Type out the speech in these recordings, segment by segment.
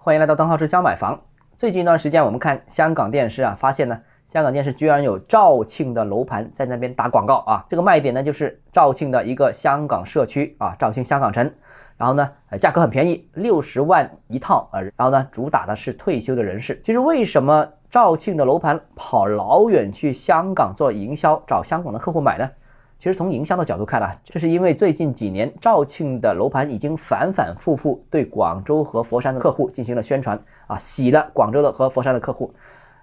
欢迎来到邓浩之家买房。最近一段时间，我们看香港电视啊，发现呢，香港电视居然有肇庆的楼盘在那边打广告啊。这个卖点呢，就是肇庆的一个香港社区啊，肇庆香港城。然后呢，呃，价格很便宜，六十万一套啊。然后呢，主打的是退休的人士。其实为什么肇庆的楼盘跑老远去香港做营销，找香港的客户买呢？其实从营销的角度看啊，这是因为最近几年肇庆的楼盘已经反反复复对广州和佛山的客户进行了宣传啊，洗了广州的和佛山的客户。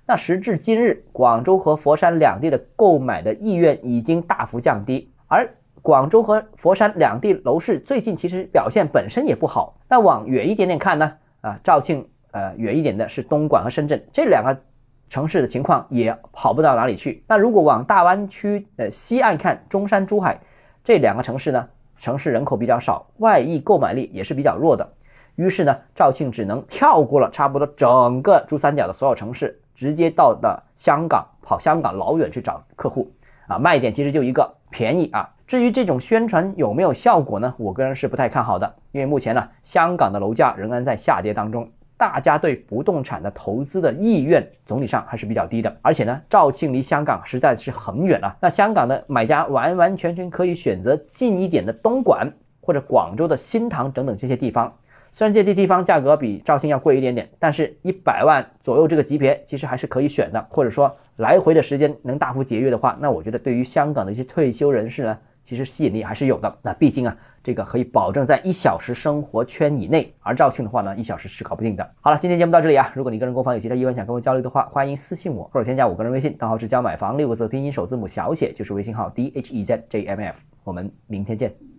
那时至今日，广州和佛山两地的购买的意愿已经大幅降低，而广州和佛山两地楼市最近其实表现本身也不好。那往远一点点看呢，啊，肇庆呃远一点的是东莞和深圳这两个。城市的情况也好不到哪里去。那如果往大湾区呃西岸看，中山、珠海这两个城市呢，城市人口比较少，外溢购买力也是比较弱的。于是呢，肇庆只能跳过了差不多整个珠三角的所有城市，直接到了香港，跑香港老远去找客户啊。卖点其实就一个便宜啊。至于这种宣传有没有效果呢？我个人是不太看好的，因为目前呢，香港的楼价仍然在下跌当中。大家对不动产的投资的意愿总体上还是比较低的，而且呢，肇庆离香港实在是很远了。那香港的买家完完全全可以选择近一点的东莞或者广州的新塘等等这些地方。虽然这些地方价格比肇庆要贵一点点，但是一百万左右这个级别其实还是可以选的。或者说来回的时间能大幅节约的话，那我觉得对于香港的一些退休人士呢，其实吸引力还是有的。那毕竟啊。这个可以保证在一小时生活圈以内，而肇庆的话呢，一小时是搞不定的。好了，今天节目到这里啊，如果你个人购房有其他疑问想跟我交流的话，欢迎私信我或者添加我个人微信，账号是教买房六个字拼音首字母小写就是微信号 d h e z j m f，我们明天见。